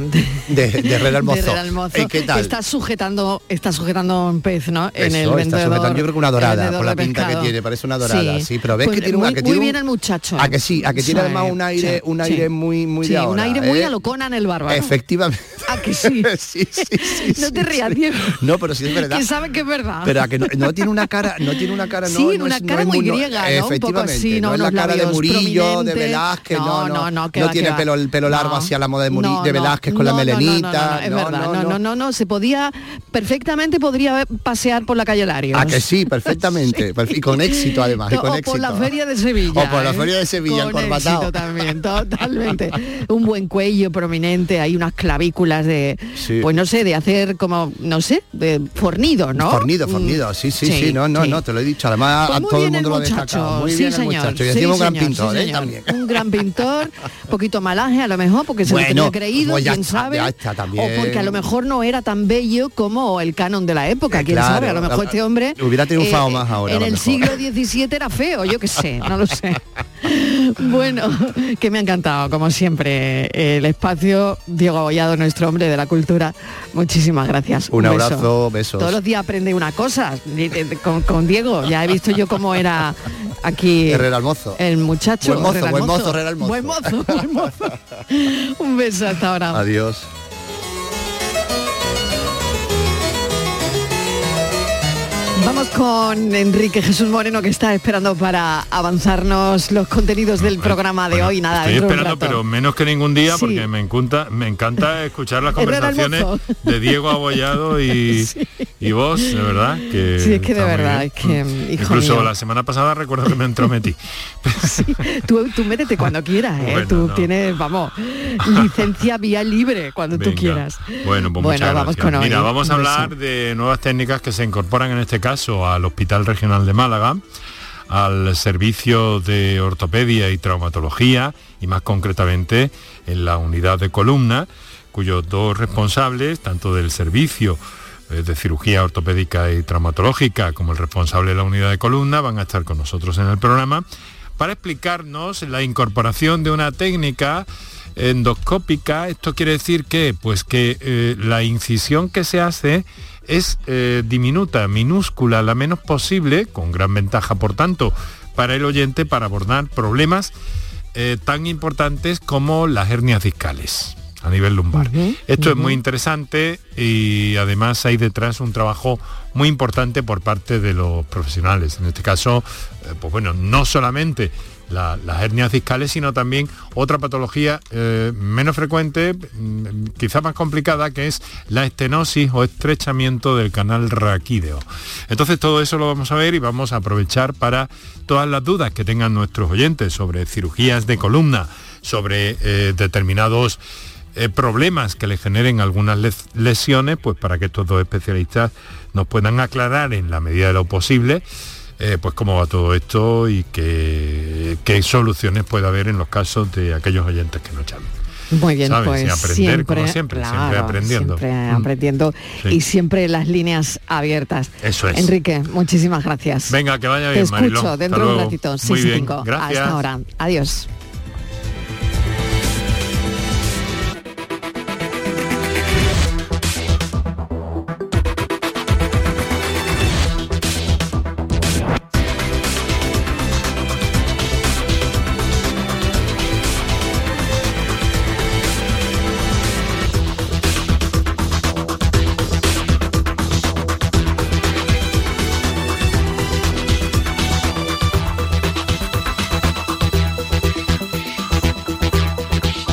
De, de de *laughs* Mozo. Herrera el Mozo, ¿Eh, ¿Qué tal? que está sujetando, está sujetando un pez, ¿no? En el está vendedor. sujetando, yo creo que una dorada, por la pinta que tiene, parece una dorada, sí, pero ves Pues que tiene una- muy, que muy tiene un- bien el muchacho. A que sí, a que tiene Sí, además un aire, sí, un aire muy, muy de un ahora, aire muy ¿eh? a lo Conan el bárbaro. Efectivamente. ¿A que sí? *laughs* *laughs* no te rías, Diego. No, pero sí es verdad. Que sabe que es verdad. Pero a que no, no tiene una cara, no tiene una cara, no, Sí, no una es- cara muy griega, ¿no? Un poco Efectivamente, así, ¿no? es la cara de Murillo, de. Velázquez, no, No, no, no, tiene. Pelo, el pelo largo hacia la moda de, Muri- de Velázquez con la no, no, no, no, melenita. no, es verdad, no, no, no, no, se podía, perfectamente podría pasear por la calle Larios. A que sí, *laughs* perfectamente. perfe- Y con éxito además, y con o éxito. por la feria de Sevilla. O por la ¿eh? feria de Sevilla, Con encorbatado. éxito también, totalmente. Un buen cuello prominente, hay unas clavículas de, pues no sé, de hacer como, no sé, de fornido, ¿no? Fornido, Mm, fornido, sí, sí, sí, no, no, no, te lo he dicho. Además, Pues a todo el mundo lo ha destacado. Muy sí, bien el muchacho. Y encima un gran pintor, ¿eh? También. Un gran pintor, *laughs* poquito malaje a lo mejor, porque se lo tenía creído, pues ya quién está, sabe. O porque a lo mejor no era tan bello como el canon de la época, quién claro, sabe, a lo mejor este hombre eh, hubiera triunfado más ahora, En el siglo XVII era feo, yo qué sé, no lo sé. *laughs* Bueno, que me ha encantado, como siempre, el espacio Diego Abollado, nuestro hombre de la cultura. Muchísimas gracias. Un abrazo, besos. Todos los días aprende una cosa con, con Diego. Ya he visto yo cómo era aquí Herrera el mozo. el muchacho. Buen mozo, Herrera el buen mozo, Herrera el mozo. Buen mozo, buen mozo. Un beso hasta ahora. Adiós. Con Enrique Jesús Moreno que está esperando para avanzarnos los contenidos del programa de hoy. Nada, Estoy esperando, pero menos que ningún día, Sí. porque me encanta, me encanta *laughs* escuchar las conversaciones de Diego Abollado y, *laughs* y vos, de verdad. Que Sí, es que de verdad, es que, hijo Incluso mío. la semana pasada recuerdo que me entrometí. *laughs* Tú, tú métete cuando quieras, ¿eh? Bueno, tú no. tienes, vamos, licencia vía libre cuando tú quieras. Bueno, pues Bueno, muchas vamos gracias. con hoy. Mira, vamos a hablar de nuevas técnicas que se incorporan en este caso al Hospital Regional de Málaga, al servicio de ortopedia y traumatología y más concretamente en la unidad de columna, cuyos dos responsables, tanto del servicio eh, de cirugía ortopédica y traumatológica como el responsable de la unidad de columna, van a estar con nosotros en el programa para explicarnos la incorporación de una técnica endoscópica. Esto quiere decir que, pues que eh, la incisión que se hace es eh, diminuta, minúscula, la menos posible, con gran ventaja, por tanto, para el oyente para abordar problemas eh, tan importantes como las hernias discales. A nivel lumbar. Esto es muy interesante y además hay detrás un trabajo muy importante por parte de los profesionales. En este caso, eh, pues bueno, no solamente las hernias discales, sino también otra patología eh, menos frecuente, mm, quizá más complicada, que es la estenosis o estrechamiento del canal raquídeo. Entonces todo eso lo vamos a ver y vamos a aprovechar para todas las dudas que tengan nuestros oyentes sobre cirugías de columna, sobre eh, determinados eh, problemas que le generen algunas lesiones, pues para que estos dos especialistas nos puedan aclarar en la medida de lo posible eh, pues cómo va todo esto y qué, qué soluciones puede haber en los casos de aquellos oyentes que nos llamen. Muy bien, pues aprender, siempre, como siempre, siempre aprendiendo. Siempre Mm. aprendiendo y siempre las líneas abiertas. Eso es. Enrique, muchísimas gracias. Venga, que vaya Te bien, escucho Mariló. Hasta dentro de un ratito, Muy 6 y bien, 5. gracias. Hasta ahora. Adiós.